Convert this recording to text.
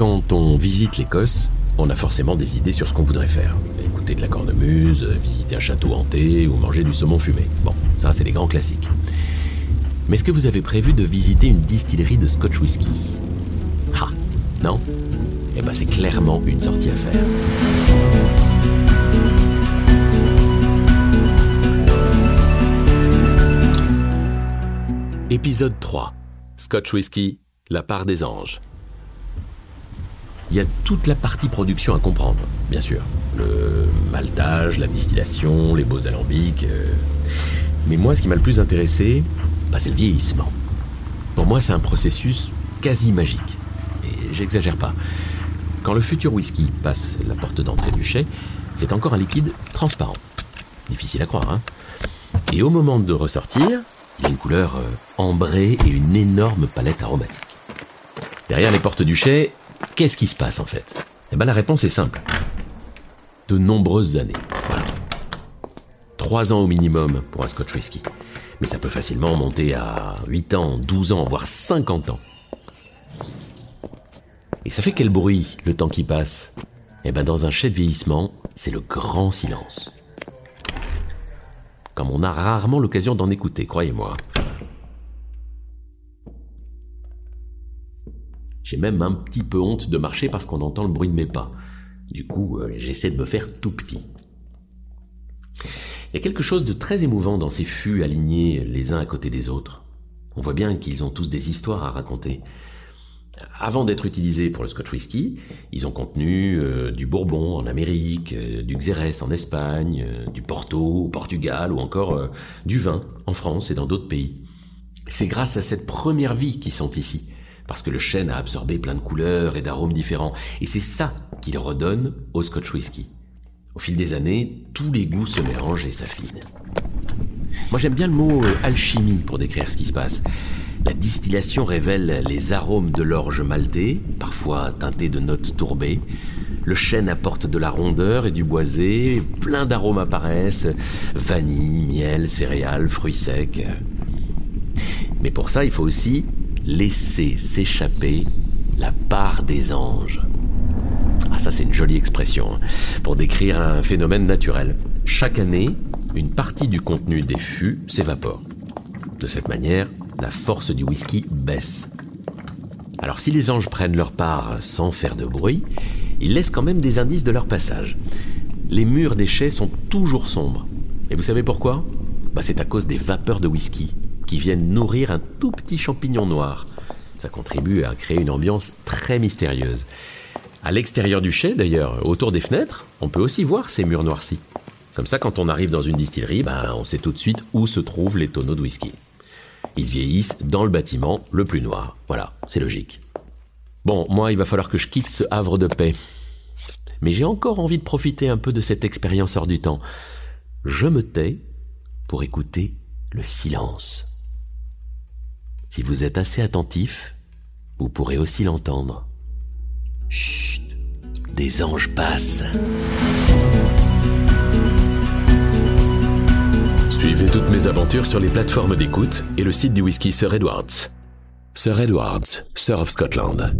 Quand on visite l'Écosse, on a forcément des idées sur ce qu'on voudrait faire. Écouter de la cornemuse, visiter un château hanté ou manger du saumon fumé. Bon, ça c'est les grands classiques. Mais est-ce que vous avez prévu de visiter une distillerie de Scotch whisky? Ah, non? Eh ben c'est clairement une sortie à faire. Épisode 3. Scotch Whisky, la part des anges. Il y a toute la partie production à comprendre, bien sûr. Le maltage, la distillation, les beaux alambics. euh. Mais moi, ce qui m'a le plus intéressé, bah, c'est le vieillissement. Pour moi, c'est un processus quasi magique. Et j'exagère pas. Quand le futur whisky passe la porte d'entrée du chai, c'est encore un liquide transparent. Difficile à croire, hein Et au moment de ressortir, il a une couleur euh, ambrée et une énorme palette aromatique. Derrière les portes du chai, qu'est-ce qui se passe en fait? Eh ben la réponse est simple. De nombreuses années. Trois ans au minimum pour un Scotch whisky. Mais ça peut facilement monter à 8 ans, 12 ans, voire 50 ans. Et ça fait quel bruit le temps qui passe? Eh ben dans un chai de vieillissement, c'est le grand silence. Comme on a rarement l'occasion d'en écouter, croyez-moi. J'ai même un petit peu honte de marcher parce qu'on entend le bruit de mes pas. Du coup, euh, j'essaie de me faire tout petit. Il y a quelque chose de très émouvant dans ces fûts alignés les uns à côté des autres. On voit bien qu'ils ont tous des histoires à raconter. Avant d'être utilisés pour le Scotch whisky, ils ont contenu euh, du Bourbon en Amérique, euh, du Xérès en Espagne, du Porto au Portugal ou encore du vin en France et dans d'autres pays. C'est grâce à cette première vie qu'ils sont ici, parce que le chêne a absorbé plein de couleurs et d'arômes différents, et c'est ça qu'il redonne au Scotch whisky. Au fil des années, tous les goûts se mélangent et s'affinent. Moi j'aime bien le mot euh, alchimie pour décrire ce qui se passe. La distillation révèle les arômes de l'orge maltée, parfois teintés de notes tourbées. Le chêne apporte de la rondeur et du boisé, plein d'arômes apparaissent, vanille, miel, céréales, fruits secs. Mais pour ça, il faut aussi laisser s'échapper la part des anges. Ah ça c'est une jolie expression hein, pour décrire un phénomène naturel. Chaque année, une partie du contenu des fûts s'évapore. De cette manière, la force du whisky baisse. Alors si les anges prennent leur part sans faire de bruit, ils laissent quand même des indices de leur passage. Les murs des chais sont toujours sombres. Et vous savez pourquoi? Bah, C'est à cause des vapeurs de whisky qui viennent nourrir un tout petit champignon noir. Ça contribue à créer une ambiance très mystérieuse. À l'extérieur du chai, d'ailleurs, autour des fenêtres, on peut aussi voir ces murs noircis. Comme ça, quand on arrive dans une distillerie, bah, on sait tout de suite où se trouvent les tonneaux de whisky. Ils vieillissent dans le bâtiment le plus noir. Voilà, c'est logique. Bon, moi, il va falloir que je quitte ce havre de paix. Mais j'ai encore envie de profiter un peu de cette expérience hors du temps. Je me tais pour écouter le silence. Si vous êtes assez attentif, vous pourrez aussi l'entendre. Chut, des anges passent. Suivez toutes mes aventures sur les plateformes d'écoute et le site du whisky Sir Edwards. Sir Edwards, Sir of Scotland.